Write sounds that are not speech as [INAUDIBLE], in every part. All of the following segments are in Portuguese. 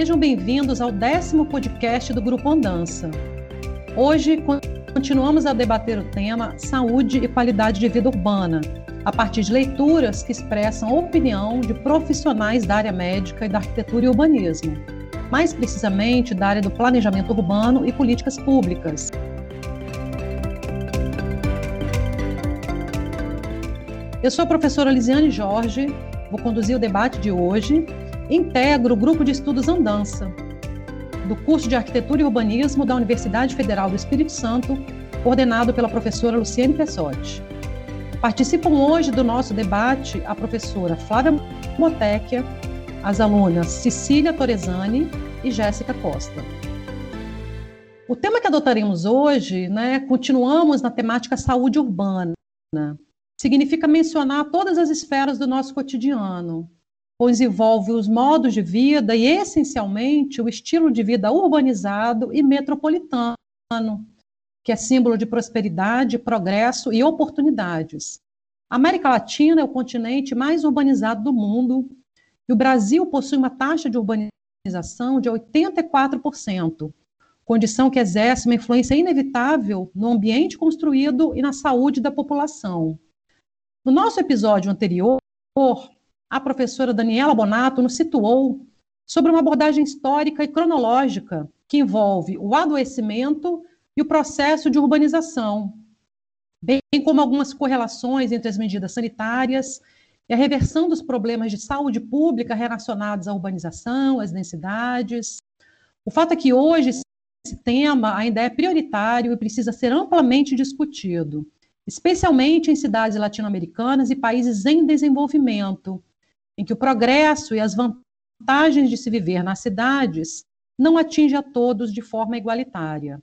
Sejam bem-vindos ao décimo podcast do Grupo Andança. Hoje continuamos a debater o tema saúde e qualidade de vida urbana, a partir de leituras que expressam a opinião de profissionais da área médica e da arquitetura e urbanismo, mais precisamente da área do planejamento urbano e políticas públicas. Eu sou a professora Lisiane Jorge, vou conduzir o debate de hoje integro o grupo de estudos Andança, do curso de Arquitetura e Urbanismo da Universidade Federal do Espírito Santo, coordenado pela professora Luciane Pessotti. Participam hoje do nosso debate a professora Flávia Motecchia, as alunas Cecília Torresani e Jéssica Costa. O tema que adotaremos hoje, né, continuamos na temática saúde urbana. Significa mencionar todas as esferas do nosso cotidiano, pois envolve os modos de vida e, essencialmente, o estilo de vida urbanizado e metropolitano, que é símbolo de prosperidade, progresso e oportunidades. A América Latina é o continente mais urbanizado do mundo e o Brasil possui uma taxa de urbanização de 84%, condição que exerce uma influência inevitável no ambiente construído e na saúde da população. No nosso episódio anterior, a professora Daniela Bonato nos situou sobre uma abordagem histórica e cronológica que envolve o adoecimento e o processo de urbanização, bem como algumas correlações entre as medidas sanitárias e a reversão dos problemas de saúde pública relacionados à urbanização, às densidades. O fato é que hoje esse tema ainda é prioritário e precisa ser amplamente discutido, especialmente em cidades latino-americanas e países em desenvolvimento, em que o progresso e as vantagens de se viver nas cidades não atinge a todos de forma igualitária.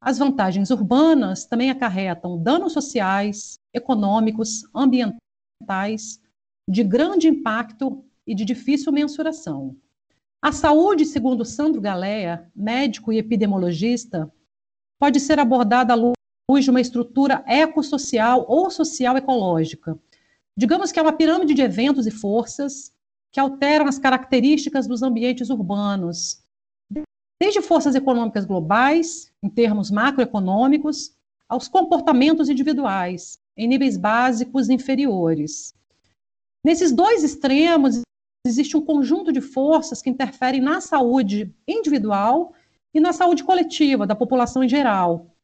As vantagens urbanas também acarretam danos sociais, econômicos, ambientais, de grande impacto e de difícil mensuração. A saúde, segundo Sandro Galea, médico e epidemiologista, pode ser abordada à luz de uma estrutura ecossocial ou social ecológica, Digamos que é uma pirâmide de eventos e forças que alteram as características dos ambientes urbanos, desde forças econômicas globais, em termos macroeconômicos, aos comportamentos individuais, em níveis básicos inferiores. Nesses dois extremos, existe um conjunto de forças que interferem na saúde individual e na saúde coletiva da população em geral.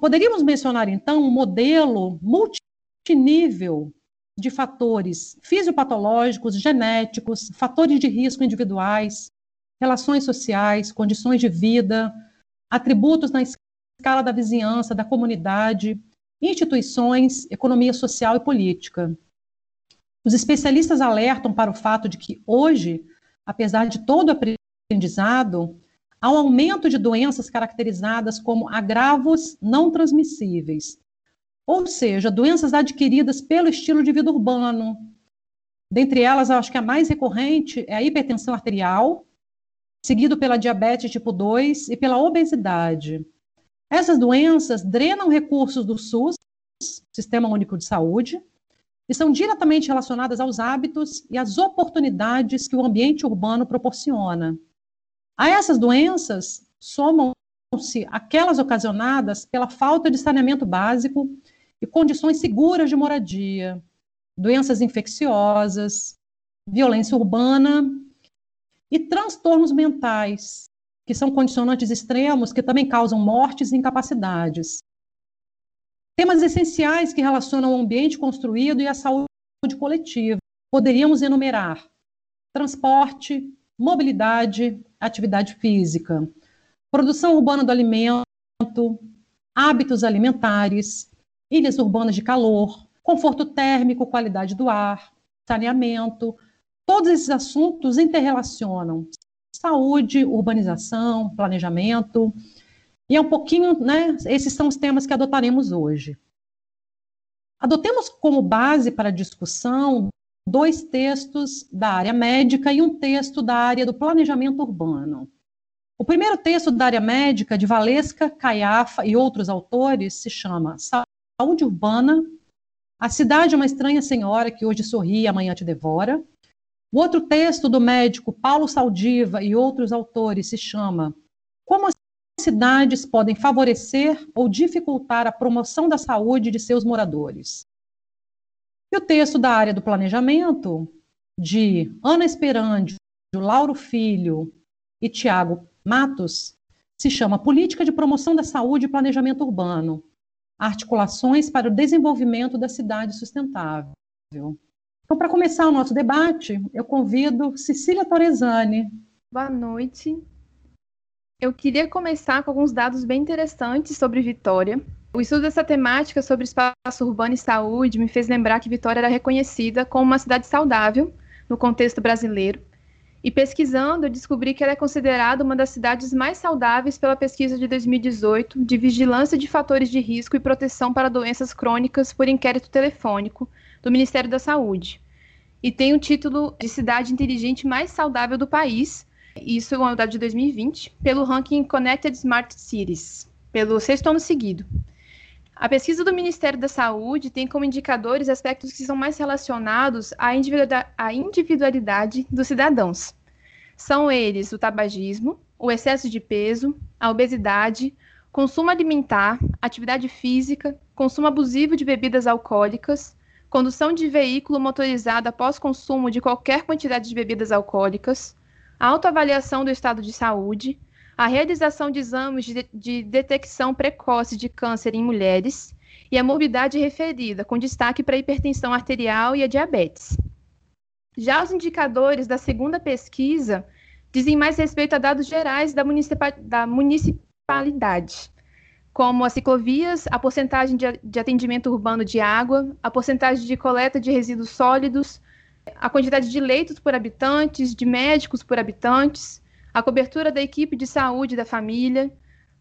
Poderíamos mencionar, então, um modelo multinível de fatores fisiopatológicos, genéticos, fatores de risco individuais, relações sociais, condições de vida, atributos na escala da vizinhança, da comunidade, instituições, economia social e política. Os especialistas alertam para o fato de que hoje, apesar de todo o aprendizado, há um aumento de doenças caracterizadas como agravos não transmissíveis, ou seja, doenças adquiridas pelo estilo de vida urbano. Dentre elas, acho que a mais recorrente é a hipertensão arterial, seguido pela diabetes tipo 2 e pela obesidade. Essas doenças drenam recursos do SUS, Sistema Único de Saúde, e são diretamente relacionadas aos hábitos e às oportunidades que o ambiente urbano proporciona. A essas doenças somam-se aquelas ocasionadas pela falta de saneamento básico e condições seguras de moradia, doenças infecciosas, violência urbana e transtornos mentais, que são condicionantes extremos que também causam mortes e incapacidades. Temas essenciais que relacionam o ambiente construído e a saúde coletiva. Poderíamos enumerar transporte, mobilidade, atividade física, produção urbana do alimento, hábitos alimentares, ilhas urbanas de calor, conforto térmico, qualidade do ar, saneamento. Todos esses assuntos interrelacionam saúde, urbanização, planejamento. E é um pouquinho, né? Esses são os temas que adotaremos hoje. Adotemos como base para a discussão dois textos da área médica e um texto da área do planejamento urbano. O primeiro texto da área médica, de Valesca, Caiafa e outros autores, se chama saúde urbana, a cidade é uma estranha senhora que hoje sorri e amanhã te devora. O outro texto do médico Paulo Saldiva e outros autores se chama Como as cidades podem favorecer ou dificultar a promoção da saúde de seus moradores. E o texto da área do planejamento, de Ana Esperandio, Lauro Filho e Tiago Matos, se chama Política de Promoção da Saúde e Planejamento Urbano, Articulações para o Desenvolvimento da Cidade Sustentável. Então, para começar o nosso debate, eu convido Cecília Torresani. Boa noite. Eu queria começar com alguns dados bem interessantes sobre Vitória. O estudo dessa temática sobre espaço urbano e saúde me fez lembrar que Vitória era reconhecida como uma cidade saudável no contexto brasileiro e pesquisando, descobri que ela é considerada uma das cidades mais saudáveis pela pesquisa de 2018 de vigilância de fatores de risco e proteção para doenças crônicas por inquérito telefônico do Ministério da Saúde. E tem o título de cidade inteligente mais saudável do país, isso é uma dado de 2020, pelo ranking Connected Smart Cities, pelo sexto ano seguido. A pesquisa do Ministério da Saúde tem como indicadores aspectos que são mais relacionados à individualidade dos cidadãos. São eles o tabagismo, o excesso de peso, a obesidade, consumo alimentar, atividade física, consumo abusivo de bebidas alcoólicas, condução de veículo motorizado após consumo de qualquer quantidade de bebidas alcoólicas, autoavaliação do estado de saúde, a realização de exames de, de detecção precoce de câncer em mulheres e a morbidade referida, com destaque para a hipertensão arterial e a diabetes. Já os indicadores da segunda pesquisa dizem mais respeito a dados gerais da, da municipalidade, como as ciclovias, a porcentagem de, de atendimento urbano de água, a porcentagem de coleta de resíduos sólidos, a quantidade de leitos por habitantes, de médicos por habitantes, a cobertura da equipe de saúde da família,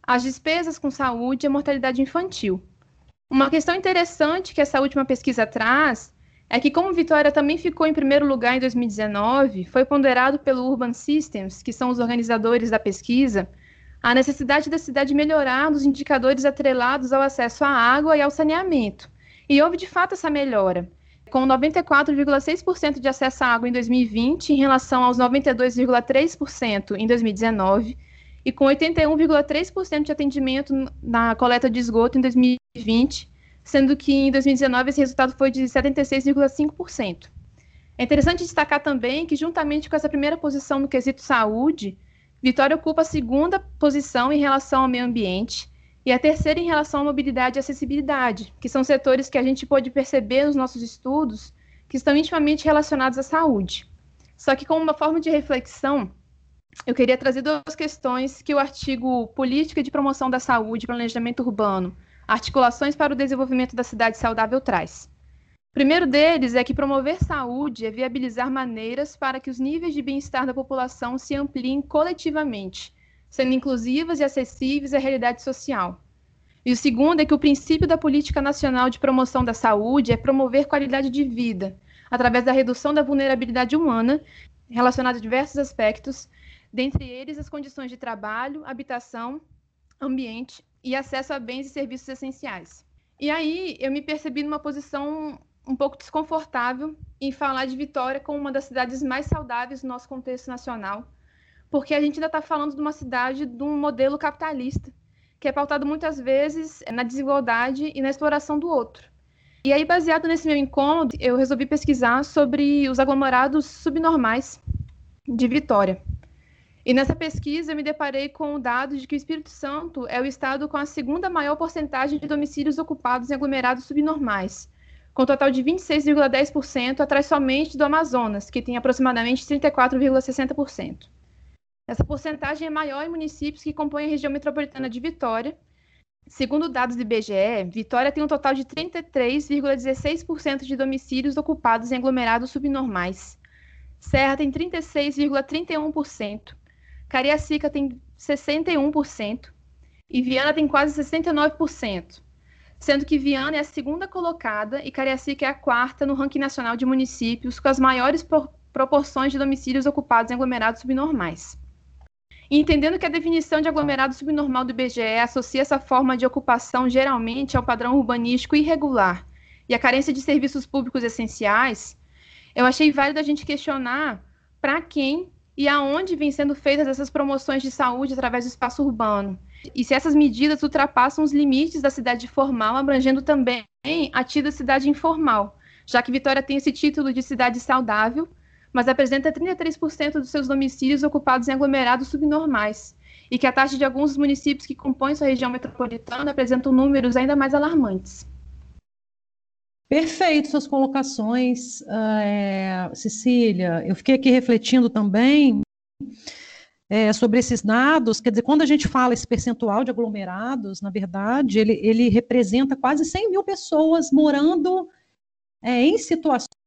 as despesas com saúde e a mortalidade infantil. Uma questão interessante que essa última pesquisa traz é que, como Vitória também ficou em primeiro lugar em 2019, foi ponderado pelo Urban Systems, que são os organizadores da pesquisa, a necessidade da cidade melhorar nos indicadores atrelados ao acesso à água e ao saneamento. E houve de fato essa melhora com 94,6% de acesso à água em 2020 em relação aos 92,3% em 2019 e com 81,3% de atendimento na coleta de esgoto em 2020, sendo que em 2019 esse resultado foi de 76,5%. É interessante destacar também que, juntamente com essa primeira posição no quesito saúde, Vitória ocupa a segunda posição em relação ao meio ambiente e a terceira em relação à mobilidade e acessibilidade, que são setores que a gente pode perceber nos nossos estudos que estão intimamente relacionados à saúde. Só que, como uma forma de reflexão, eu queria trazer duas questões que o artigo Política de Promoção da Saúde e Planejamento Urbano, Articulações para o Desenvolvimento da Cidade Saudável traz. O primeiro deles é que promover saúde é viabilizar maneiras para que os níveis de bem-estar da população se ampliem coletivamente, sendo inclusivas e acessíveis à realidade social. E o segundo é que o princípio da política nacional de promoção da saúde é promover qualidade de vida, através da redução da vulnerabilidade humana, relacionada a diversos aspectos, dentre eles as condições de trabalho, habitação, ambiente e acesso a bens e serviços essenciais. E aí eu me percebi numa posição um pouco desconfortável em falar de Vitória como uma das cidades mais saudáveis do nosso contexto nacional, porque a gente ainda está falando de uma cidade de um modelo capitalista, que é pautado muitas vezes na desigualdade e na exploração do outro. E aí, baseado nesse meu encontro, eu resolvi pesquisar sobre os aglomerados subnormais de Vitória. E nessa pesquisa eu me deparei com o dado de que o Espírito Santo é o estado com a segunda maior porcentagem de domicílios ocupados em aglomerados subnormais, com um total de 26,10%, atrás somente do Amazonas, que tem aproximadamente 34,60%. Essa porcentagem é maior em municípios que compõem a região metropolitana de Vitória. Segundo dados do IBGE, Vitória tem um total de 33,16% de domicílios ocupados em aglomerados subnormais. Serra tem 36,31%. Cariacica tem 61%. E Viana tem quase 69%. Sendo que Viana é a segunda colocada e Cariacica é a quarta no ranking nacional de municípios com as maiores proporções de domicílios ocupados em aglomerados subnormais. E entendendo que a definição de aglomerado subnormal do IBGE associa essa forma de ocupação geralmente ao padrão urbanístico irregular e à carência de serviços públicos essenciais, eu achei válido a gente questionar para quem e aonde vêm sendo feitas essas promoções de saúde através do espaço urbano. E se essas medidas ultrapassam os limites da cidade formal, abrangendo também a tida cidade informal, já que Vitória tem esse título de cidade saudável, mas apresenta 33% dos seus domicílios ocupados em aglomerados subnormais, e que a taxa de alguns municípios que compõem sua região metropolitana apresentam números ainda mais alarmantes. Perfeito suas colocações, é, Cecília. Eu fiquei aqui refletindo também é, sobre esses dados. Quer dizer, quando a gente fala esse percentual de aglomerados, na verdade, ele, ele representa quase 100 mil pessoas morando é, em situações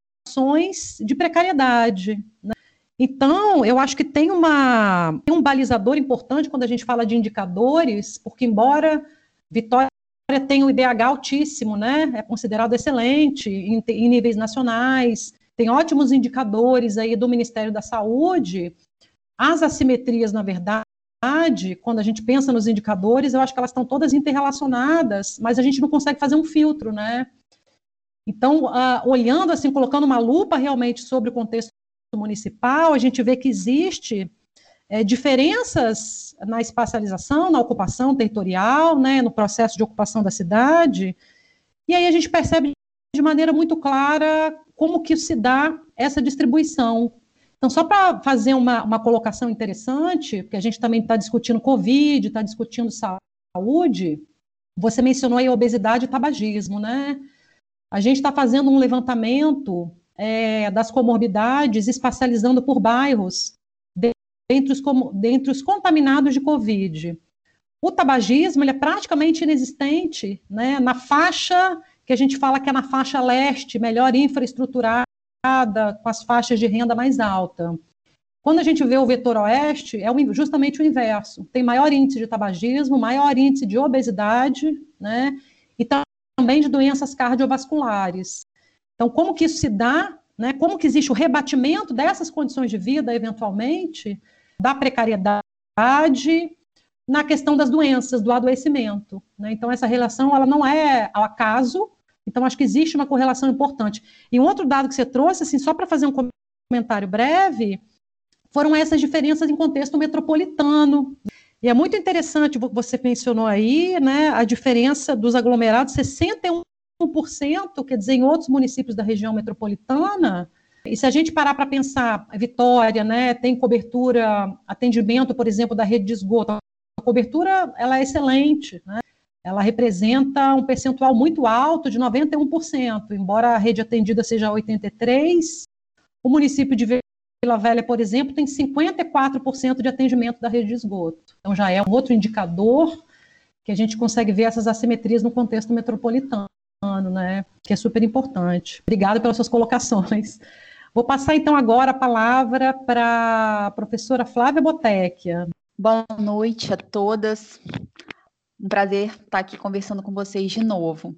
de precariedade. Né? Então, eu acho que tem, uma, um balizador importante quando a gente fala de indicadores, porque, embora Vitória tem um IDH altíssimo, né? É considerado excelente em, em, níveis nacionais, tem ótimos indicadores aí do Ministério da Saúde. As assimetrias, na verdade, quando a gente pensa nos indicadores, eu acho que elas estão todas interrelacionadas, mas a gente não consegue fazer um filtro, né? Então, uh, olhando assim, colocando uma lupa realmente sobre o contexto municipal, a gente vê que existe é, diferenças na espacialização, na ocupação territorial, né, no processo de ocupação da cidade, e aí a gente percebe de maneira muito clara como que se dá essa distribuição. Então, só para fazer uma, uma colocação interessante, porque a gente também está discutindo Covid, está discutindo saúde, você mencionou aí obesidade e tabagismo, né? A gente está fazendo um levantamento é, das comorbidades espacializando por bairros dentre os, dentre os contaminados de Covid. O tabagismo ele é praticamente inexistente né, na faixa que a gente fala que é na faixa leste, melhor infraestruturada, com as faixas de renda mais alta. Quando a gente vê o vetor oeste, é justamente o inverso. Tem maior índice de tabagismo, maior índice de obesidade, né, e também de doenças cardiovasculares. Então, como que isso se dá? Né? Como que existe o rebatimento dessas condições de vida, eventualmente, da precariedade na questão das doenças, do adoecimento. Né? Então, essa relação ela não é ao acaso, então acho que existe uma correlação importante. E um outro dado que você trouxe, assim, só para fazer um comentário breve, foram essas diferenças em contexto metropolitano. E é muito interessante, você mencionou aí, né, a diferença dos aglomerados, 61%, quer dizer, em outros municípios da região metropolitana, e se a gente parar para pensar, Vitória, né, tem cobertura, atendimento, por exemplo, da rede de esgoto, a cobertura ela é excelente, né? ela representa um percentual muito alto de 91%, embora a rede atendida seja 83%, o município de Vila Velha, por exemplo, tem 54% de atendimento da rede de esgoto. Então já é um outro indicador que a gente consegue ver essas assimetrias no contexto metropolitano, né, que é super importante. Obrigada pelas suas colocações. Vou passar então agora a palavra para a professora Flávia Botecchia. Boa noite a todas. Um prazer estar aqui conversando com vocês de novo.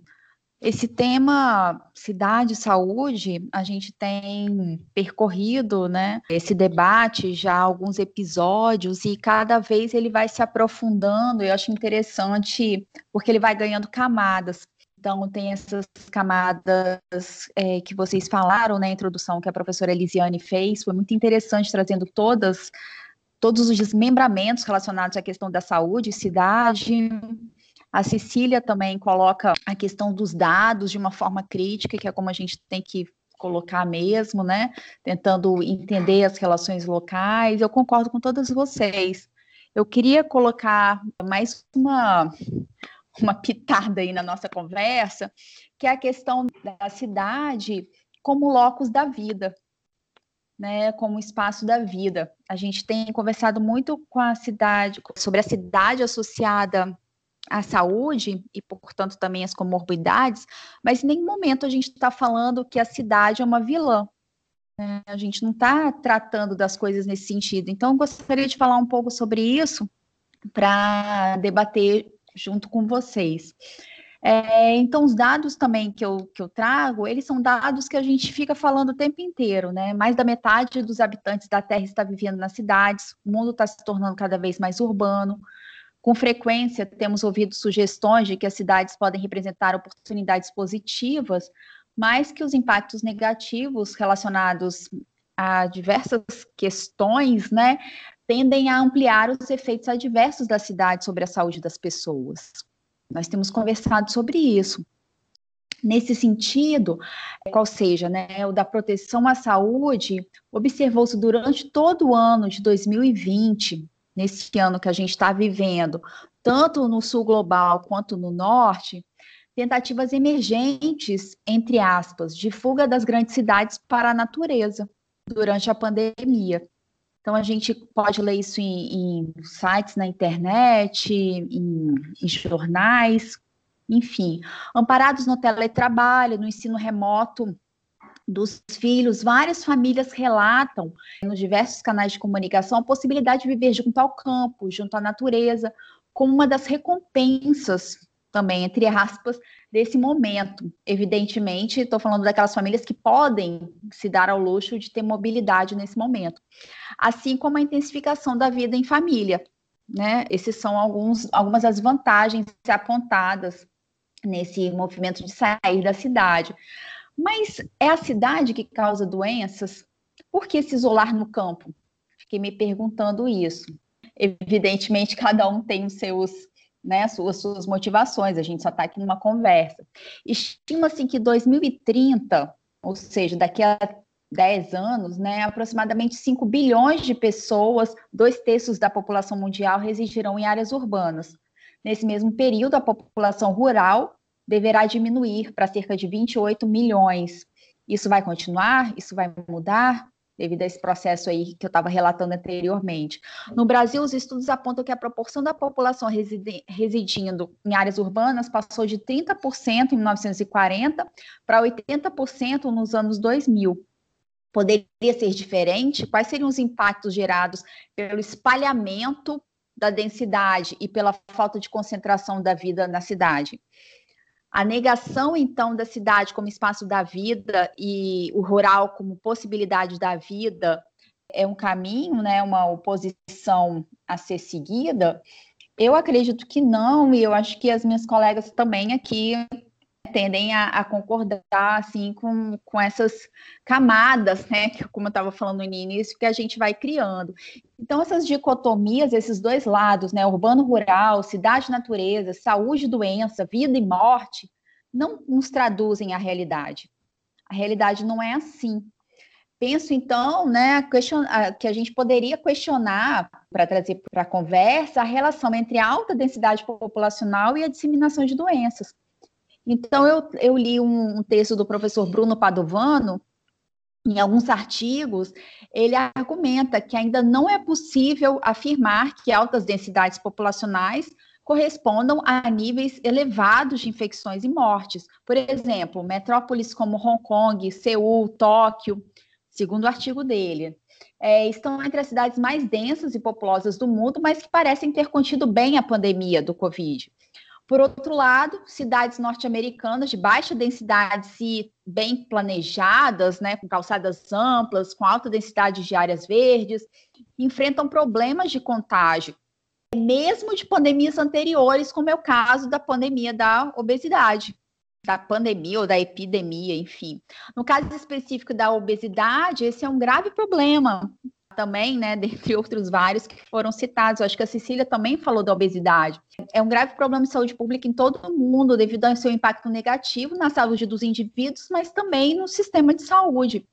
Esse tema cidade saúde, a gente tem percorrido, né, esse debate já alguns episódios e cada vez ele vai se aprofundando. Eu acho interessante porque ele vai ganhando camadas. Então, tem essas camadas é, que vocês falaram na né, introdução que a professora Elisiane fez, foi muito interessante trazendo todas, todos os desmembramentos relacionados à questão da saúde, cidade. A Cecília também coloca a questão dos dados de uma forma crítica, que é como a gente tem que colocar mesmo, né? Tentando entender as relações locais. Eu concordo com todas vocês. Eu queria colocar mais uma uma pitada aí na nossa conversa, que é a questão da cidade como locus da vida, né, como espaço da vida. A gente tem conversado muito com a cidade, sobre a cidade associada à saúde e, portanto, também as comorbidades, mas em nenhum momento a gente está falando que a cidade é uma vilã. Né? A gente não está tratando das coisas nesse sentido. Então, gostaria de falar um pouco sobre isso para debater junto com vocês. É, então, os dados também que eu, que eu trago, eles são dados que a gente fica falando o tempo inteiro, né? Mais da metade dos habitantes da Terra está vivendo nas cidades, o mundo está se tornando cada vez mais urbano. Com frequência, temos ouvido sugestões de que as cidades podem representar oportunidades positivas, mas que os impactos negativos relacionados a diversas questões, né, tendem a ampliar os efeitos adversos da cidade sobre a saúde das pessoas. Nós temos conversado sobre isso. Nesse sentido, qual seja, né, o da proteção à saúde, observou-se durante todo o ano de 2020, nesse ano que a gente está vivendo, tanto no sul global quanto no norte, tentativas emergentes, entre aspas, de fuga das grandes cidades para a natureza durante a pandemia. Então, a gente pode ler isso em, em sites na internet, em, em jornais, enfim. Amparados no teletrabalho, no ensino remoto dos filhos, várias famílias relatam nos diversos canais de comunicação a possibilidade de viver junto ao campo, junto à natureza, como uma das recompensas também, entre aspas, desse momento. Evidentemente, estou falando daquelas famílias que podem se dar ao luxo de ter mobilidade nesse momento. Assim como a intensificação da vida em família. Né? Esses são alguns, algumas das vantagens apontadas nesse movimento de sair da cidade. Mas é a cidade que causa doenças? Por que se isolar no campo? Fiquei me perguntando isso. Evidentemente, [LAUGHS] cada um tem os seus né, as suas, suas motivações, a gente só está aqui numa conversa. Estima-se que 2030, ou seja, daqui a 10 anos, né, aproximadamente 5 bilhões de pessoas, dois terços da população mundial, residirão em áreas urbanas. Nesse mesmo período, a população rural deverá diminuir para cerca de 28 milhões. Isso vai continuar? Isso vai mudar? devido a esse processo aí que eu estava relatando anteriormente. No Brasil, os estudos apontam que a proporção da população residi residindo em áreas urbanas passou de 30% em 1940 para 80% nos anos 2000. Poderia ser diferente? Quais seriam os impactos gerados pelo espalhamento da densidade e pela falta de concentração da vida na cidade? A negação, então, da cidade como espaço da vida e o rural como possibilidade da vida é um caminho, né, uma oposição a ser seguida? Eu acredito que não, e eu acho que as minhas colegas também aqui tendem a, a, concordar assim com, com essas camadas, né, que como eu estava falando no início, que a gente vai criando. Então essas dicotomias, esses dois lados, né, urbano rural, cidade natureza, saúde doença, vida e morte, não nos traduzem a realidade. A realidade não é assim. Penso então, né, que a gente poderia questionar para trazer para a conversa a relação entre a alta densidade populacional e a disseminação de doenças. Então, eu, eu li um, um texto do professor Bruno Padovano, em alguns artigos, ele argumenta que ainda não é possível afirmar que altas densidades populacionais correspondam a níveis elevados de infecções e mortes. Por exemplo, metrópoles como Hong Kong, Seul, Tóquio, segundo o artigo dele, é, estão entre as cidades mais densas e populosas do mundo, mas que parecem ter contido bem a pandemia do Covid. Por outro lado, cidades norte-americanas de baixa densidade e bem planejadas, né, com calçadas amplas, com alta densidade de áreas verdes, enfrentam problemas de contágio, mesmo de pandemias anteriores, como é o caso da pandemia da obesidade, da pandemia ou da epidemia, enfim. No caso específico da obesidade, esse é um grave problema, também, né, dentre outros vários que foram citados. Eu acho que a Cecília também falou da obesidade. É um grave problema de saúde pública em todo o mundo, devido ao seu impacto negativo na saúde dos indivíduos, mas também no sistema de saúde.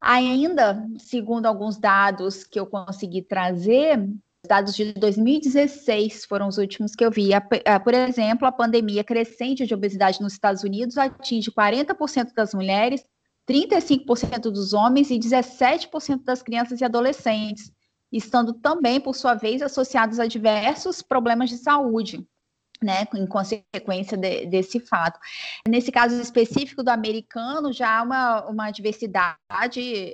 Ainda, segundo alguns dados que eu consegui trazer, dados de 2016 foram os últimos que eu vi. Por exemplo, a pandemia crescente de obesidade nos Estados Unidos atinge 40% das mulheres 35% dos homens e 17% das crianças e adolescentes, estando também, por sua vez, associados a diversos problemas de saúde. Né, em consequência de, desse fato. Nesse caso específico do americano, já há uma, uma diversidade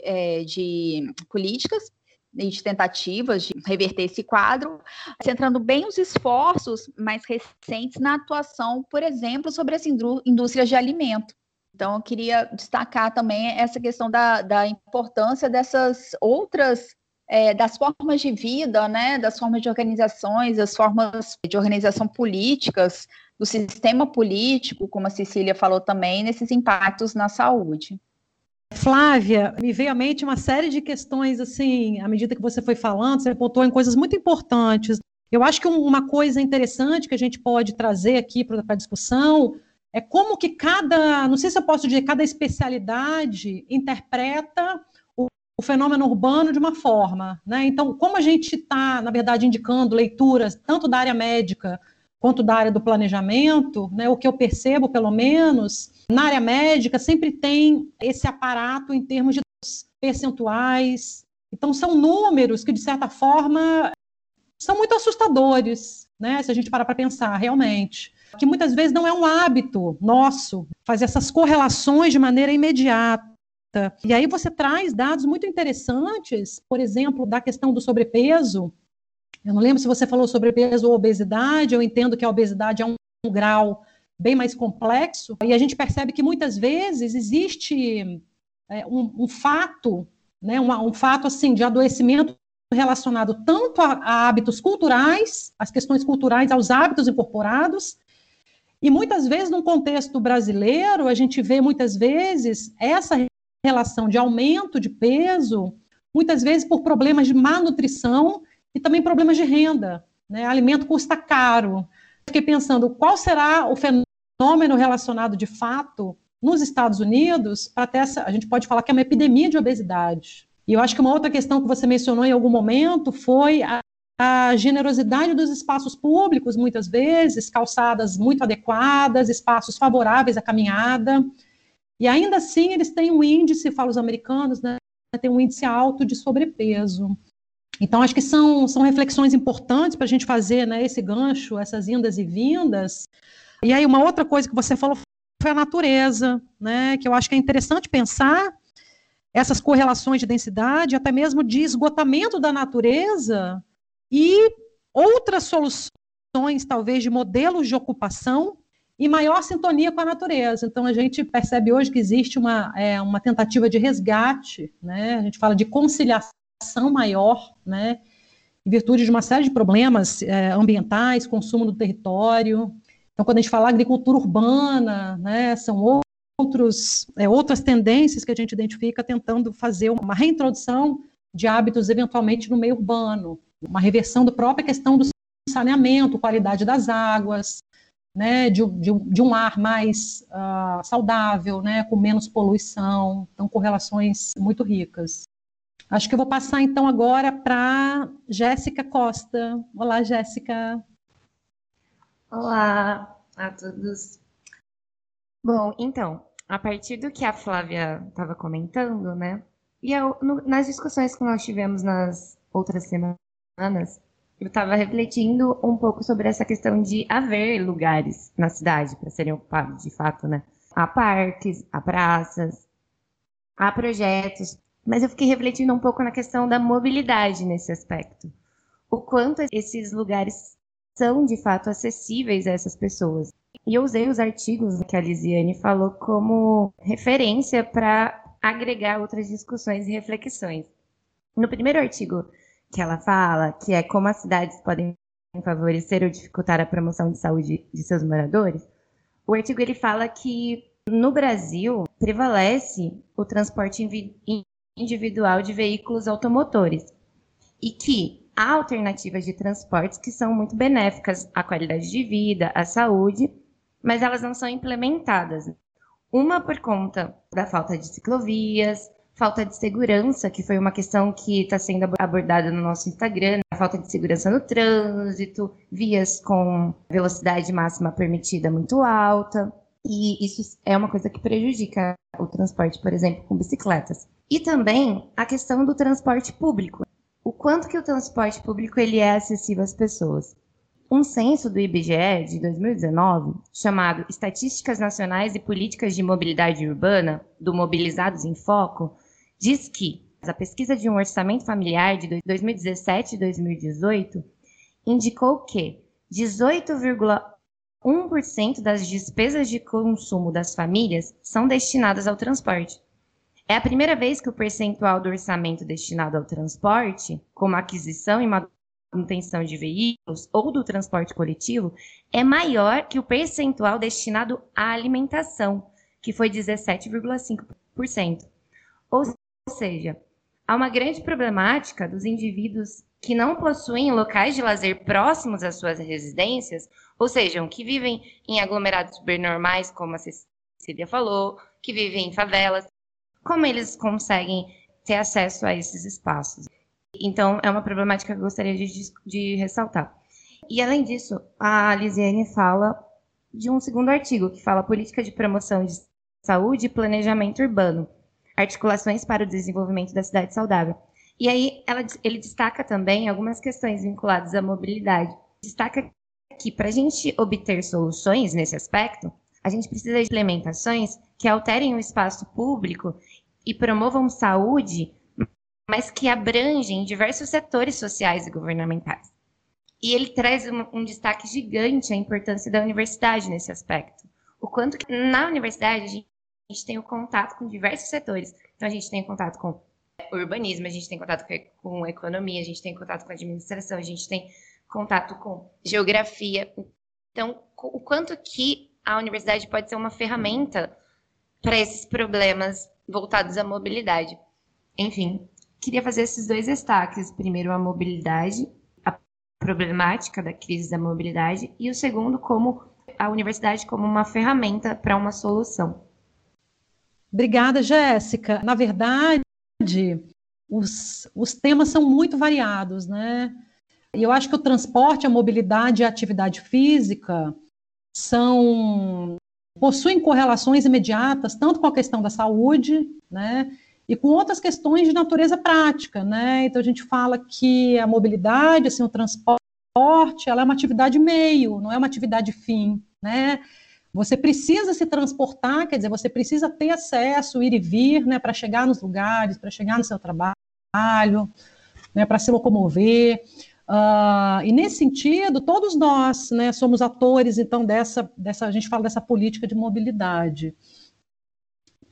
é, de políticas e de tentativas de reverter esse quadro, centrando bem os esforços mais recentes na atuação, por exemplo, sobre as indústrias de alimento. Então, eu queria destacar também essa questão da, da importância dessas outras, é, das formas de vida, né, das formas de organizações, das formas de organização políticas do sistema político, como a Cecília falou também, nesses impactos na saúde. Flávia, me veio à mente uma série de questões, assim, à medida que você foi falando, você apontou em coisas muito importantes. Eu acho que uma coisa interessante que a gente pode trazer aqui para a discussão é como que cada, não sei se eu posso dizer, cada especialidade interpreta o, o fenômeno urbano de uma forma. Né? Então, como a gente está, na verdade, indicando leituras tanto da área médica quanto da área do planejamento, né, o que eu percebo, pelo menos, na área médica sempre tem esse aparato em termos de percentuais. Então, são números que, de certa forma, são muito assustadores, né, se a gente parar para pensar, realmente que muitas vezes não é um hábito nosso fazer essas correlações de maneira imediata. E aí você traz dados muito interessantes, por exemplo, da questão do sobrepeso. Eu não lembro se você falou sobrepeso ou obesidade, eu entendo que a obesidade é um, um grau bem mais complexo, e a gente percebe que muitas vezes existe é, um, um, fato, né, um, um fato assim de adoecimento relacionado tanto a, a, hábitos culturais, as questões culturais, aos hábitos incorporados, e muitas vezes, no contexto brasileiro, a gente vê muitas vezes essa relação de aumento de peso, muitas vezes por problemas de má nutrição e também problemas de renda. Né? Alimento custa caro. Fiquei pensando qual será o fenômeno relacionado de fato nos Estados Unidos para ter essa. A gente pode falar que é uma epidemia de obesidade. E eu acho que uma outra questão que você mencionou em algum momento foi a, a generosidade dos espaços públicos, muitas vezes, calçadas muito adequadas, espaços favoráveis à caminhada. E ainda assim, eles têm um índice, falo os americanos, né, tem um índice alto de sobrepeso. Então, acho que são, são reflexões importantes para a gente fazer né, esse gancho, essas indas e vindas. E aí, uma outra coisa que você falou foi a natureza, né, que eu acho que é interessante pensar essas correlações de densidade, até mesmo de esgotamento da natureza, e outras soluções, talvez, de modelos de ocupação e maior sintonia com a natureza. Então, a gente percebe hoje que existe uma, é, uma tentativa de resgate, né? a gente fala de conciliação maior, né? em virtude de uma série de problemas é, ambientais, consumo do território. Então, quando a gente fala agricultura urbana, né, são outros, é, outras tendências que a gente identifica tentando fazer uma reintrodução de hábitos, eventualmente, no meio urbano uma reversão da própria questão do saneamento, qualidade das águas, né, de, de, de um ar mais uh, saudável, né, com menos poluição, então correlações muito ricas. Acho que eu vou passar então agora para Jéssica Costa. Olá, Jéssica. Olá a todos. Bom, então, a partir do que a Flávia estava comentando, né, e eu, no, nas discussões que nós tivemos nas outras semanas, eu estava refletindo um pouco sobre essa questão de haver lugares na cidade para serem ocupados, de fato, né? Há parques, há praças, há projetos, mas eu fiquei refletindo um pouco na questão da mobilidade nesse aspecto. O quanto esses lugares são de fato acessíveis a essas pessoas. E eu usei os artigos que a Lisiane falou como referência para agregar outras discussões e reflexões. No primeiro artigo que ela fala, que é como as cidades podem favorecer ou dificultar a promoção de saúde de seus moradores, o artigo ele fala que no Brasil prevalece o transporte individual de veículos automotores e que há alternativas de transportes que são muito benéficas à qualidade de vida, à saúde, mas elas não são implementadas. Uma por conta da falta de ciclovias, falta de segurança, que foi uma questão que está sendo abordada no nosso Instagram, a falta de segurança no trânsito, vias com velocidade máxima permitida muito alta. E isso é uma coisa que prejudica o transporte, por exemplo, com bicicletas. E também a questão do transporte público. O quanto que o transporte público ele é acessível às pessoas. Um censo do IBGE de 2019, chamado Estatísticas Nacionais e Políticas de Mobilidade Urbana, do Mobilizados em Foco, diz que a pesquisa de um orçamento familiar de 2017 e 2018 indicou que 18,1% das despesas de consumo das famílias são destinadas ao transporte. É a primeira vez que o percentual do orçamento destinado ao transporte, como aquisição e manutenção de veículos ou do transporte coletivo é maior que o percentual destinado à alimentação, que foi 17,5%. Ou seja, há uma grande problemática dos indivíduos que não possuem locais de lazer próximos às suas residências, ou seja, que vivem em aglomerados supernormais, como a Cecília falou, que vivem em favelas, como eles conseguem ter acesso a esses espaços? Então, é uma problemática que eu gostaria de, de ressaltar. E, além disso, a Lisiane fala de um segundo artigo, que fala Política de Promoção de Saúde e Planejamento Urbano, Articulações para o Desenvolvimento da Cidade Saudável. E aí ela, ele destaca também algumas questões vinculadas à mobilidade. Destaca que para a gente obter soluções nesse aspecto, a gente precisa de implementações que alterem o espaço público e promovam saúde, mas que abrangem diversos setores sociais e governamentais. E ele traz um, um destaque gigante à importância da universidade nesse aspecto. O quanto que na universidade a gente, a gente tem o contato com diversos setores. Então a gente tem contato com urbanismo, a gente tem contato com economia, a gente tem contato com administração, a gente tem contato com geografia. Então, o quanto que a universidade pode ser uma ferramenta para esses problemas voltados à mobilidade. Enfim, queria fazer esses dois destaques. Primeiro, a mobilidade, a problemática da crise da mobilidade, e o segundo, como a universidade como uma ferramenta para uma solução. Obrigada, Jéssica. Na verdade, os, os temas são muito variados, né? E eu acho que o transporte, a mobilidade e a atividade física são possuem correlações imediatas tanto com a questão da saúde, né, e com outras questões de natureza prática, né? Então a gente fala que a mobilidade, assim, o transporte, ela é uma atividade meio, não é uma atividade fim, né? Você precisa se transportar, quer dizer, você precisa ter acesso, ir e vir, né, para chegar nos lugares, para chegar no seu trabalho, né, para se locomover. Uh, e nesse sentido, todos nós, né, somos atores, então, dessa, dessa, a gente fala dessa política de mobilidade.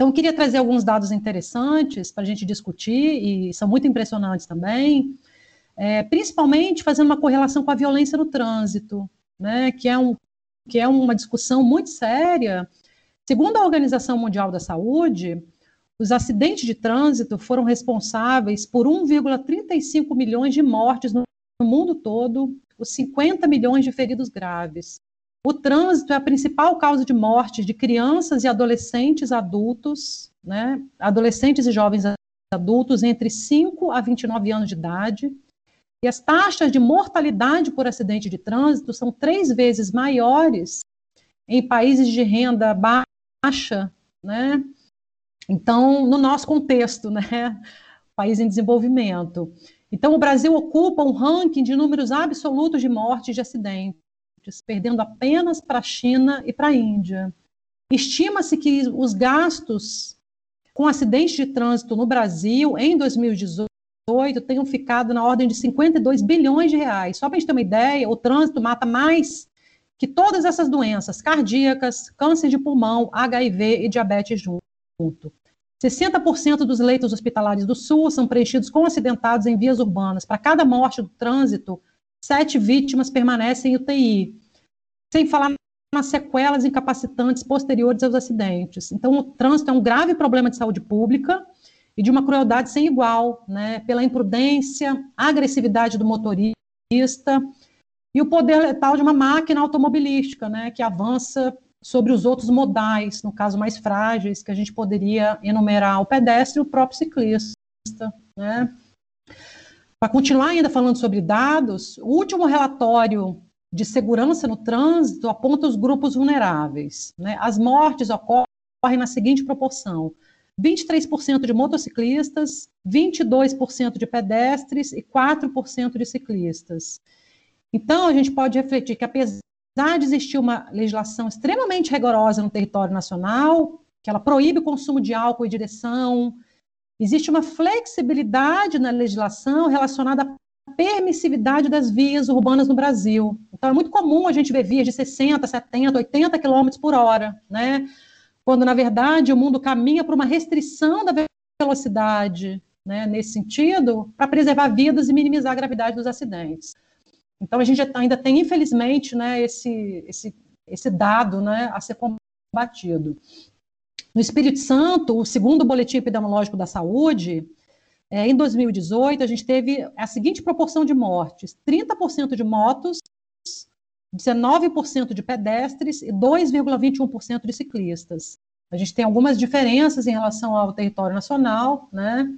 Então, eu queria trazer alguns dados interessantes para a gente discutir, e são muito impressionantes também, é, principalmente fazendo uma correlação com a violência no trânsito, né, que é um que é uma discussão muito séria. Segundo a Organização Mundial da Saúde, os acidentes de trânsito foram responsáveis por 1,35 milhões de mortes no mundo todo, os 50 milhões de feridos graves. O trânsito é a principal causa de morte de crianças e adolescentes adultos, né? Adolescentes e jovens adultos entre 5 a 29 anos de idade, e as taxas de mortalidade por acidente de trânsito são três vezes maiores em países de renda baixa, né? Então, no nosso contexto, né? [LAUGHS] País em desenvolvimento. Então, o Brasil ocupa um ranking de números absolutos de mortes de perdendo apenas para a China e para a Índia. Estima-se que os gastos com acidentes de trânsito no Brasil em 2018 2018 tenham ficado na ordem de 52 bilhões de reais. Só para a gente ter uma ideia, o trânsito mata mais que todas essas doenças cardíacas, câncer de pulmão, HIV e diabetes junto. 60% dos leitos hospitalares do Sul são preenchidos com acidentados em vias urbanas. Para cada morte do trânsito, sete vítimas permanecem em UTI. Sem falar nas sequelas incapacitantes posteriores aos acidentes. Então, o trânsito é um grave problema de saúde pública e de uma crueldade sem igual, né, pela imprudência, agressividade do motorista e o poder letal de uma máquina automobilística, né, que avança sobre os outros modais, no caso mais frágeis, que a gente poderia enumerar o pedestre e o próprio ciclista, né. Para continuar ainda falando sobre dados, o último relatório de segurança no trânsito aponta os grupos vulneráveis. Né? As mortes ocorrem na seguinte proporção: 23% de motociclistas, 22% de pedestres e 4% de ciclistas. Então, a gente pode refletir que, apesar de existir uma legislação extremamente rigorosa no território nacional, que ela proíbe o consumo de álcool e direção, existe uma flexibilidade na legislação relacionada à permissividade das vias urbanas no Brasil. Então, é muito comum a gente ver vias de 60, 70, 80 km por hora, né? quando na verdade o mundo caminha para uma restrição da velocidade, né, nesse sentido, para preservar vidas e minimizar a gravidade dos acidentes. Então a gente ainda tem, infelizmente, né, esse, esse, esse dado né, a ser combatido. No Espírito Santo, o segundo boletim epidemiológico da saúde, é, em 2018, a gente teve a seguinte proporção de mortes: 30% de motos, 19% de pedestres e 2,21% de ciclistas. A gente tem algumas diferenças em relação ao território nacional, né?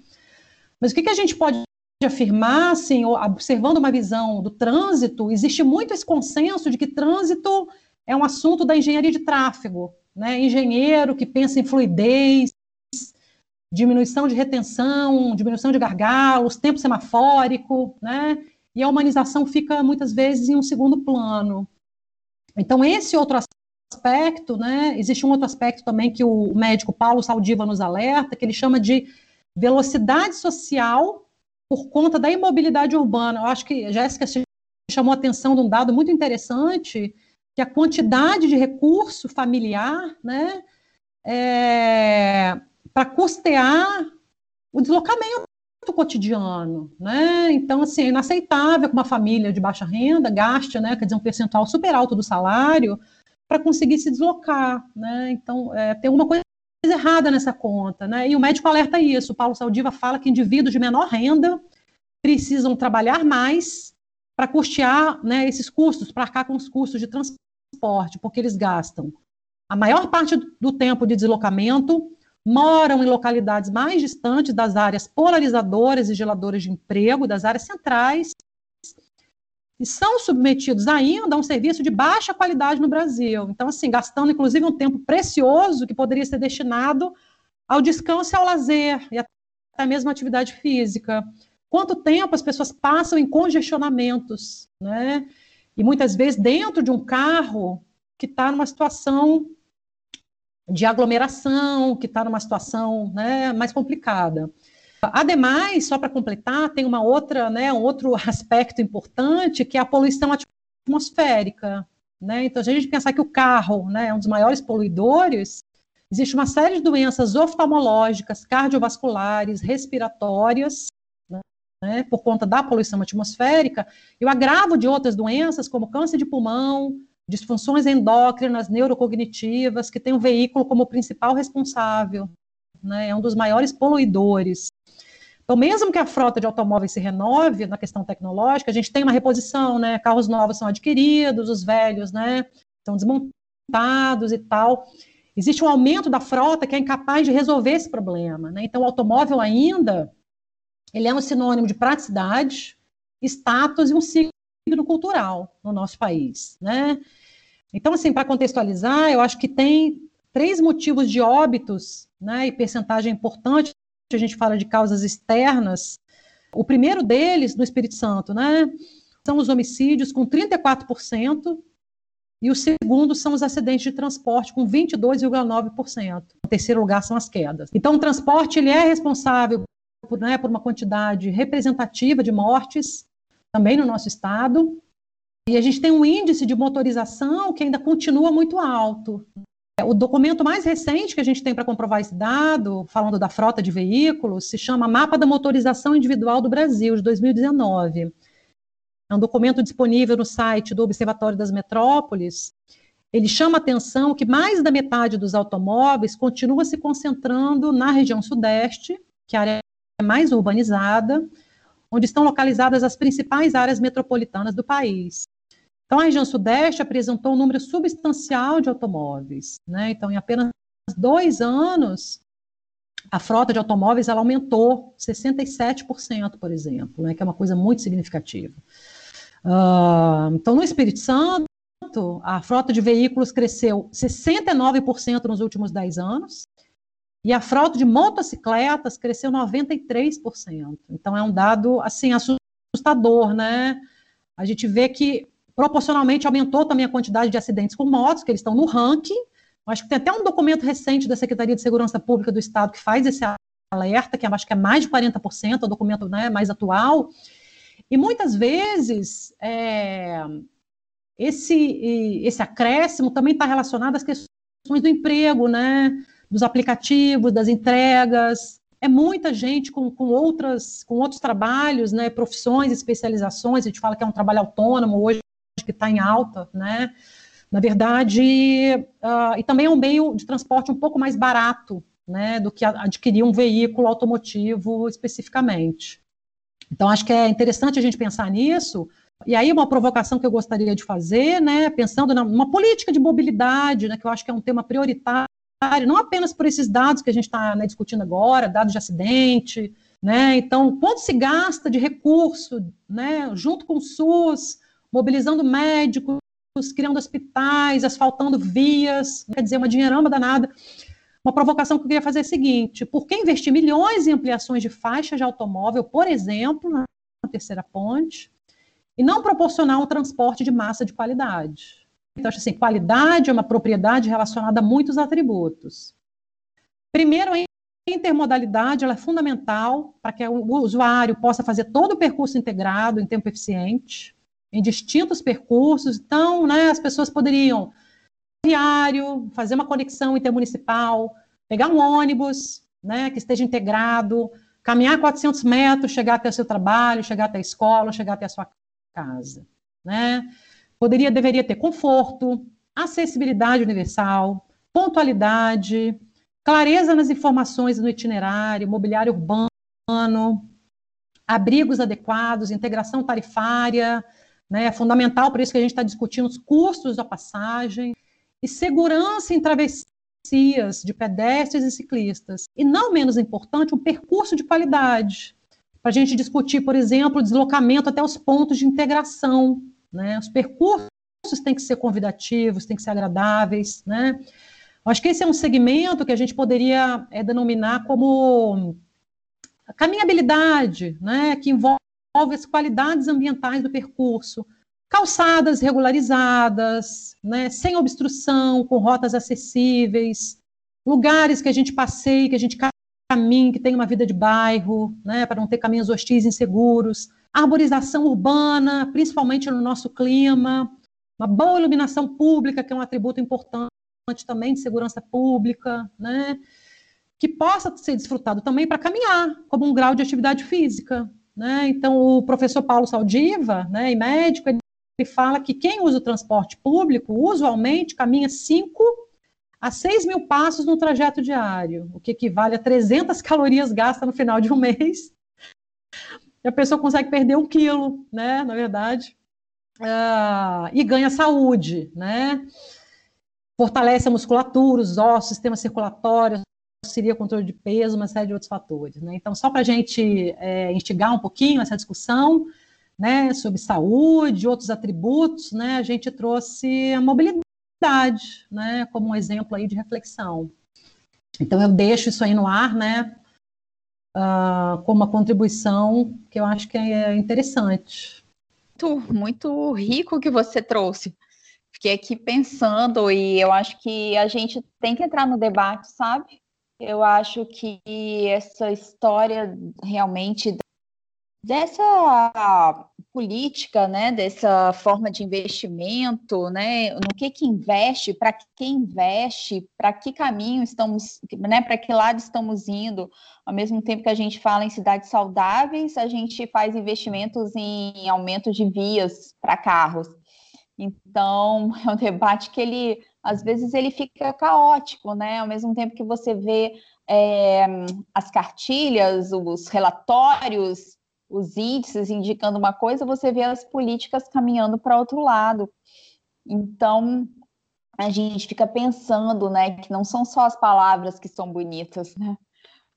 Mas o que, que a gente pode afirmar, assim, observando uma visão do trânsito, existe muito esse consenso de que trânsito é um assunto da engenharia de tráfego, né? Engenheiro que pensa em fluidez, diminuição de retenção, diminuição de gargalos, tempo semafórico, né? E a humanização fica muitas vezes em um segundo plano. Então, esse outro aspecto, né? Existe um outro aspecto também que o médico Paulo Saldiva nos alerta, que ele chama de velocidade social por conta da imobilidade urbana. Eu acho que Jéssica chamou a atenção de um dado muito interessante, que a quantidade de recurso familiar, né, é, para custear o deslocamento cotidiano, né? Então, assim, é inaceitável que uma família de baixa renda gaste, né, quer dizer, um percentual super alto do salário para conseguir se deslocar, né? Então, é, tem uma coisa errada nessa conta, né? E o médico alerta isso. O Paulo Saldiva fala que indivíduos de menor renda precisam trabalhar mais para custear né, esses custos, para arcar com os custos de transporte, porque eles gastam a maior parte do tempo de deslocamento, moram em localidades mais distantes das áreas polarizadoras e geladoras de emprego, das áreas centrais, e são submetidos ainda a um serviço de baixa qualidade no Brasil. Então, assim, gastando inclusive um tempo precioso que poderia ser destinado ao descanso e ao lazer, e até mesmo à atividade física. Quanto tempo as pessoas passam em congestionamentos, né? E muitas vezes dentro de um carro que está numa situação de aglomeração, que está numa situação né, mais complicada. Ademais, só para completar, tem uma outra, né, um outro [LAUGHS] aspecto importante que é a poluição atmosférica. Né? Então, a gente pensar que o carro né, é um dos maiores poluidores, existe uma série de doenças oftalmológicas, cardiovasculares, respiratórias, né, por conta da poluição atmosférica, e o agravo de outras doenças, como câncer de pulmão, disfunções endócrinas, neurocognitivas, que tem o veículo como principal responsável, né, é um dos maiores poluidores. Então, mesmo que a frota de automóveis se renove na questão tecnológica, a gente tem uma reposição, né? Carros novos são adquiridos, os velhos, né? São desmontados e tal. Existe um aumento da frota que é incapaz de resolver esse problema, né? Então, o automóvel ainda, ele é um sinônimo de praticidade, status e um signo cultural no nosso país, né? Então, assim, para contextualizar, eu acho que tem três motivos de óbitos, né, e percentagem importante a gente fala de causas externas, o primeiro deles, no Espírito Santo, né, são os homicídios, com 34%, e o segundo são os acidentes de transporte, com 22,9%. O terceiro lugar são as quedas. Então, o transporte ele é responsável por, né, por uma quantidade representativa de mortes, também no nosso estado, e a gente tem um índice de motorização que ainda continua muito alto. O documento mais recente que a gente tem para comprovar esse dado, falando da frota de veículos, se chama Mapa da Motorização Individual do Brasil, de 2019. É um documento disponível no site do Observatório das Metrópoles. Ele chama atenção que mais da metade dos automóveis continua se concentrando na região sudeste, que é a área mais urbanizada, onde estão localizadas as principais áreas metropolitanas do país. Então, a região sudeste apresentou um número substancial de automóveis. Né? Então, em apenas dois anos, a frota de automóveis ela aumentou 67%, por exemplo, né? que é uma coisa muito significativa. Uh, então, no Espírito Santo, a frota de veículos cresceu 69% nos últimos 10 anos, e a frota de motocicletas cresceu 93%. Então, é um dado, assim, assustador, né? A gente vê que Proporcionalmente, aumentou também a quantidade de acidentes com motos, que eles estão no ranking. Acho que tem até um documento recente da Secretaria de Segurança Pública do Estado que faz esse alerta, que acho que é mais de 40%, é o documento né, mais atual. E muitas vezes é, esse, esse acréscimo também está relacionado às questões do emprego, né, dos aplicativos, das entregas. é muita gente com, com, outras, com outros trabalhos, né, profissões, especializações, a gente fala que é um trabalho autônomo hoje, que está em alta, né, na verdade, uh, e também é um meio de transporte um pouco mais barato, né, do que adquirir um veículo automotivo especificamente. Então, acho que é interessante a gente pensar nisso, e aí uma provocação que eu gostaria de fazer, né, pensando numa política de mobilidade, né, que eu acho que é um tema prioritário, não apenas por esses dados que a gente está né, discutindo agora, dados de acidente, né, então quanto se gasta de recurso, né, junto com o SUS, mobilizando médicos, criando hospitais, asfaltando vias, quer dizer, uma dinheirama danada. Uma provocação que eu queria fazer é a seguinte: por que investir milhões em ampliações de faixa de automóvel, por exemplo, na terceira ponte, e não proporcionar um transporte de massa de qualidade? Então, acho assim, qualidade é uma propriedade relacionada a muitos atributos. Primeiro, a intermodalidade ela é fundamental para que o usuário possa fazer todo o percurso integrado em tempo eficiente, em distintos percursos. Então, né, as pessoas poderiam diário, fazer uma conexão intermunicipal, pegar um ônibus, né, que esteja integrado, caminhar 400 metros, chegar até o seu trabalho, chegar até a escola, chegar até a sua casa, né? Poderia, deveria ter conforto, acessibilidade universal, pontualidade, clareza nas informações no itinerário, mobiliário urbano, abrigos adequados, integração tarifária, né? É fundamental, por isso que a gente está discutindo os custos da passagem, e segurança em travessias de pedestres e ciclistas. E não menos importante, um percurso de qualidade. Para a gente discutir, por exemplo, o deslocamento até os pontos de integração. Né? Os percursos têm que ser convidativos, têm que ser agradáveis. Né? Acho que esse é um segmento que a gente poderia é, denominar como caminhabilidade, né? que envolve as qualidades ambientais do percurso, calçadas regularizadas, né, sem obstrução, com rotas acessíveis, lugares que a gente passeie, que a gente caminhe, que tenha uma vida de bairro, né, para não ter caminhos hostis inseguros, arborização urbana, principalmente no nosso clima, uma boa iluminação pública, que é um atributo importante também de segurança pública, né, que possa ser desfrutado também para caminhar, como um grau de atividade física. Né? Então, o professor Paulo Saldiva, né, e médico, ele ele fala que quem usa o transporte público usualmente caminha 5 a 6 mil passos no trajeto diário, o que equivale a 300 [LAUGHS] calorias gastas no final de um mês. E a pessoa consegue perder um quilo, né, na verdade, uh, e ganha saúde, né? Fortalece a musculatura, os ossos, sistema circulatório, o controle de peso, uma série de outros fatores. Né? Então, só para a gente é, instigar um pouquinho essa discussão, né, sobre saúde, outros atributos, né, a gente trouxe a mobilidade, né, como um exemplo aí de reflexão. Então eu deixo isso aí no ar, né, uh, como uma contribuição que eu acho que é interessante. Muito, muito rico que você trouxe. Fiquei aqui pensando e eu acho que a gente tem que entrar no debate, sabe? Eu acho que essa história realmente dessa política, né, dessa forma de investimento, né, no que que investe, para que investe, para que caminho estamos, né, para que lado estamos indo, ao mesmo tempo que a gente fala em cidades saudáveis, a gente faz investimentos em aumento de vias para carros. Então, [LAUGHS] é um debate que ele, às vezes, ele fica caótico, né, ao mesmo tempo que você vê é, as cartilhas, os relatórios, os índices indicando uma coisa, você vê as políticas caminhando para outro lado. Então, a gente fica pensando, né, que não são só as palavras que são bonitas, né?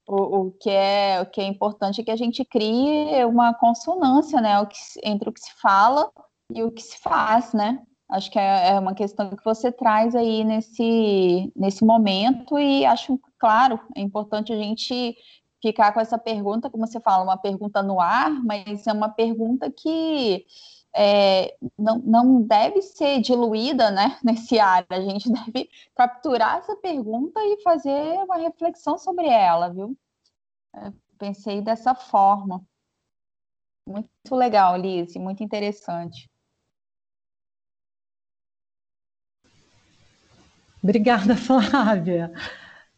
O, o, que é, o que é importante é que a gente crie uma consonância, né, o que, entre o que se fala e o que se faz, né? Acho que é, é uma questão que você traz aí nesse, nesse momento e acho, claro, é importante a gente ficar com essa pergunta, como você fala, uma pergunta no ar, mas é uma pergunta que é, não, não deve ser diluída né, [LAUGHS] nesse ar. A gente [LAUGHS] deve capturar essa pergunta e fazer uma reflexão sobre ela, viu? É, pensei dessa forma. Muito legal, Liz, muito interessante. Obrigada, [LAUGHS] Flávia.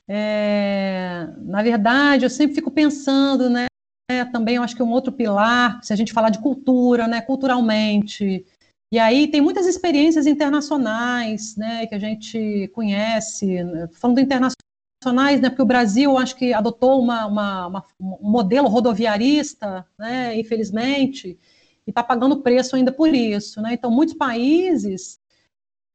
É, na verdade, eu sempre fico pensando, né? Também eu acho que um outro pilar, se a gente falar de cultura, né? Culturalmente, e aí tem muitas experiências internacionais, né, que a gente conhece, falando internacionais, né, porque o Brasil, acho que adotou uma, uma, uma, um modelo rodoviarista, né, infelizmente, e está pagando preço ainda por isso, né, então muitos países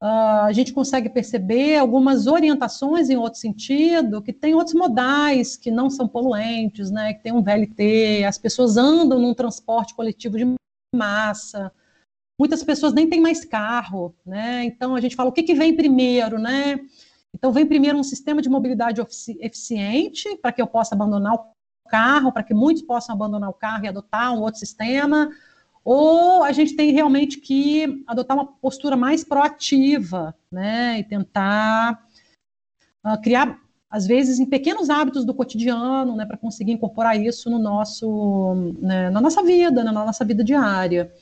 uh, a gente consegue perceber algumas orientações em outro sentido, que tem outros modais que não são poluentes, né, que tem um VLT, as pessoas andam num transporte coletivo de massa, muitas pessoas nem têm mais carro, né? Então a gente fala o que, que vem primeiro, né? Então vem primeiro um sistema de mobilidade eficiente para que eu possa abandonar o carro, para que muitos possam abandonar o carro e adotar um outro sistema, ou a gente tem realmente que adotar uma postura mais proativa, né? E tentar uh, criar às vezes em pequenos hábitos do cotidiano, né, para conseguir incorporar isso no nosso, né, na nossa vida, né, na nossa vida diária.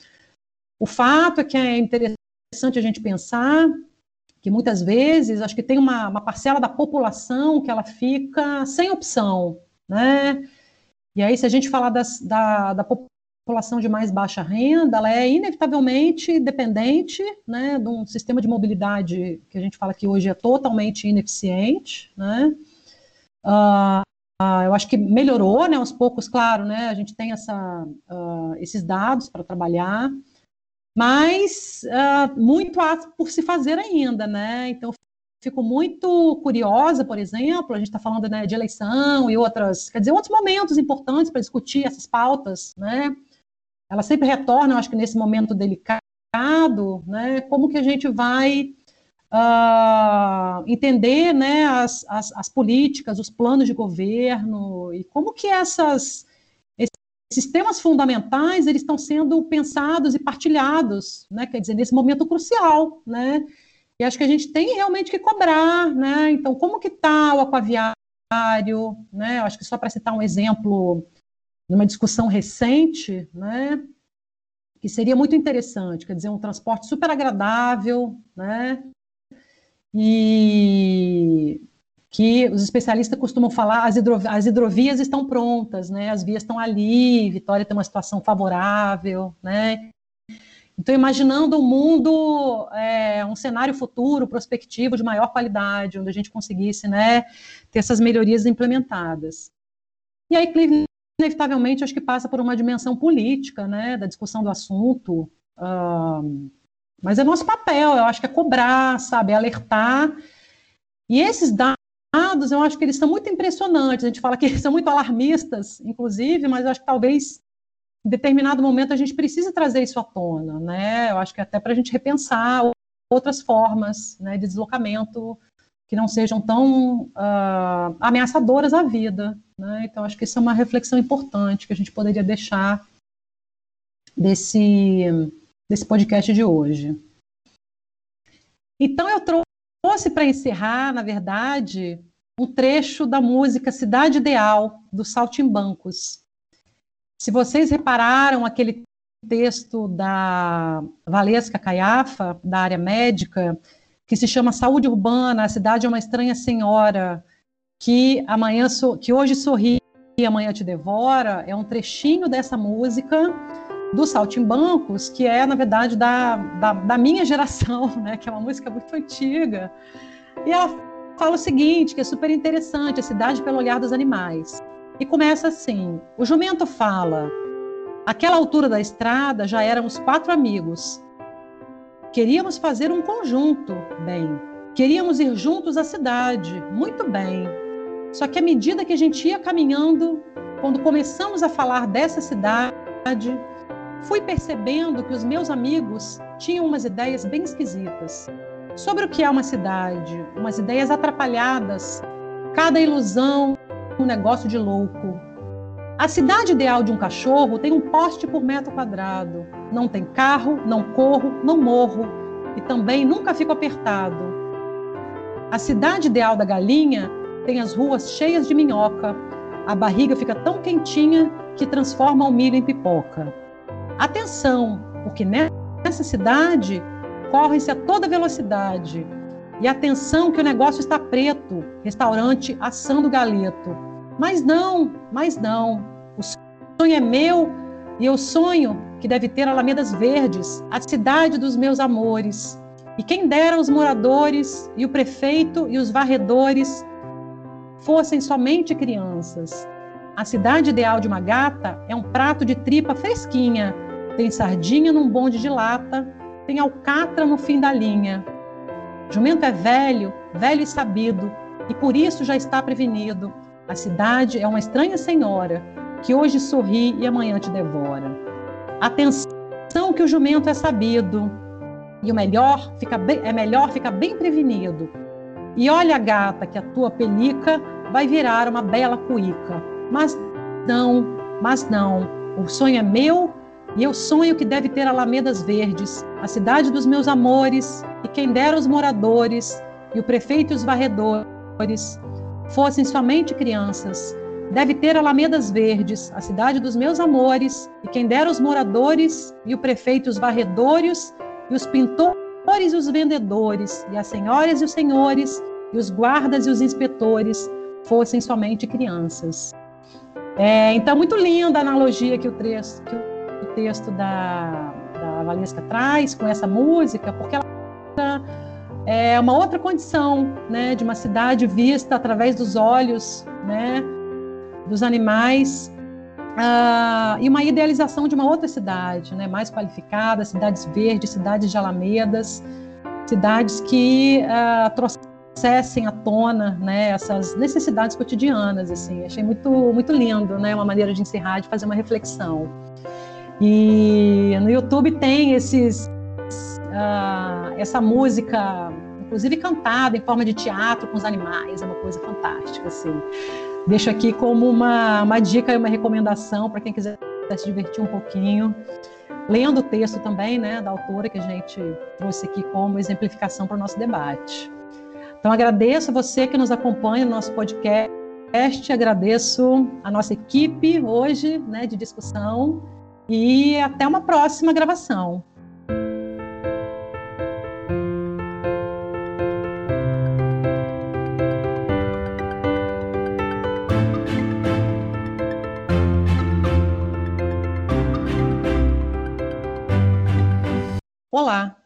O fato é que é interessante a gente pensar que muitas vezes, acho que tem uma, uma parcela da população que ela fica sem opção, né? E aí, se a gente falar das, da, da população de mais baixa renda, ela é inevitavelmente dependente né, de um sistema de mobilidade que a gente fala que hoje é totalmente ineficiente, né? Uh, uh, eu acho que melhorou, né, aos poucos, claro, né, a gente tem essa, uh, esses dados para trabalhar, mas muito há por se fazer ainda, né? Então, fico muito curiosa, por exemplo, a gente está falando né, de eleição e outras, quer dizer, outros momentos importantes para discutir essas pautas, né? Elas sempre retornam, acho que nesse momento delicado, né? Como que a gente vai uh, entender, né, as, as, as políticas, os planos de governo e como que essas sistemas fundamentais eles estão sendo pensados e partilhados, né? Quer dizer, nesse momento crucial, né? E acho que a gente tem realmente que cobrar, né? Então, como que está o aquaviário, né? Acho que só para citar um exemplo numa discussão recente, né? Que seria muito interessante, quer dizer, um transporte super agradável, né? E que os especialistas costumam falar, as, as hidrovias estão prontas, né? As vias estão ali, Vitória tem uma situação favorável, né? Então, imaginando um mundo, é, um cenário futuro, prospectivo, de maior qualidade, onde a gente conseguisse, né, ter essas melhorias implementadas. E aí, Cleveland, inevitavelmente, acho que passa por uma dimensão política, né, da discussão do assunto, mas é nosso papel, eu acho que é cobrar, sabe, é alertar, e esses dados eu acho que eles são muito impressionantes. A gente fala que [LAUGHS] eles são muito alarmistas, inclusive, mas eu acho que talvez em determinado momento a gente precisa trazer isso à tona, né? Eu acho que até para a gente repensar outras formas né, de deslocamento que não sejam tão uh, ameaçadoras à vida. Né? Então, acho que isso é uma reflexão importante que a gente poderia deixar desse, desse podcast de hoje. Então, eu trouxe para encerrar, na verdade, um trecho da música Cidade Ideal, dos Saltimbancos. Se vocês repararam aquele texto da Valesca Caiafa, da área médica, que se chama Saúde Urbana, a cidade é uma estranha senhora, que amanhã so, que hoje sorri e amanhã te devora, é um trechinho dessa música do Saltimbancos, que é, na verdade, da, da, da, minha geração, [LAUGHS] né, que é uma música muito antiga. E ela fala o seguinte, que é super interessante, a cidade pelo olhar dos animais. E começa assim, o jumento fala, aquela altura da estrada já éramos quatro amigos. Queríamos fazer um conjunto, bem. Queríamos ir juntos à cidade, muito bem. Só que à medida que a gente ia caminhando, quando começamos a falar dessa cidade, fui percebendo que os meus amigos tinham umas ideias bem esquisitas sobre o que é uma cidade, umas ideias atrapalhadas, cada ilusão um negócio de louco. A cidade ideal de um cachorro tem um poste por metro quadrado. Não tem carro, não corro, não morro e também nunca fico apertado. A cidade ideal da galinha tem as ruas cheias de minhoca. A barriga fica tão quentinha que transforma o milho em pipoca. Atenção, porque nessa cidade correm-se a toda velocidade. E atenção que o negócio está preto, restaurante assando galeto. Mas não, mas não. O sonho é meu e eu sonho que deve ter alamedas verdes, a cidade dos meus amores. E quem dera os moradores e o prefeito e os varredores fossem somente crianças. A cidade ideal de uma gata é um prato de tripa fresquinha, tem sardinha num bonde de lata, tem alcatra no fim da linha. Jumento é velho, velho e sabido, e por isso já está prevenido. A cidade é uma estranha senhora, que hoje sorri e amanhã te devora. Atenção que o jumento é sabido, e o melhor fica bem, é melhor ficar bem prevenido. E olha, gata, que a tua pelica vai virar uma bela cuíca. Mas não, mas não. O sonho é meu e eu sonho que deve ter alamedas verdes, a cidade dos meus amores, e quem dera os moradores, e o prefeito e os varredores fossem somente crianças. Deve ter alamedas verdes, a cidade dos meus amores, e quem dera os moradores, e o prefeito os varredores, e os pintores e os vendedores, e as senhoras e os senhores, e os guardas e os inspetores fossem somente crianças. É, então, muito linda a analogia que o, trecho, que o texto da, da Valesca traz com essa música, porque ela é uma outra condição né, de uma cidade vista através dos olhos né, dos animais uh, e uma idealização de uma outra cidade, né, mais qualificada, cidades verdes, cidades de alamedas, cidades que uh, trouxessem à tona né, essas necessidades cotidianas. Assim. Achei muito, muito lindo, né, uma maneira de encerrar, de fazer uma reflexão. E no YouTube tem esses, uh, essa música, inclusive cantada em forma de teatro com os animais, é uma coisa fantástica. Assim. Deixo aqui como uma, uma dica e uma recomendação para quem quiser se divertir um pouquinho. Lendo o texto também né, da autora que a gente trouxe aqui como exemplificação para o nosso debate. Então, agradeço a você que nos acompanha no nosso podcast, agradeço a nossa equipe hoje né, de discussão e até uma próxima gravação. Olá,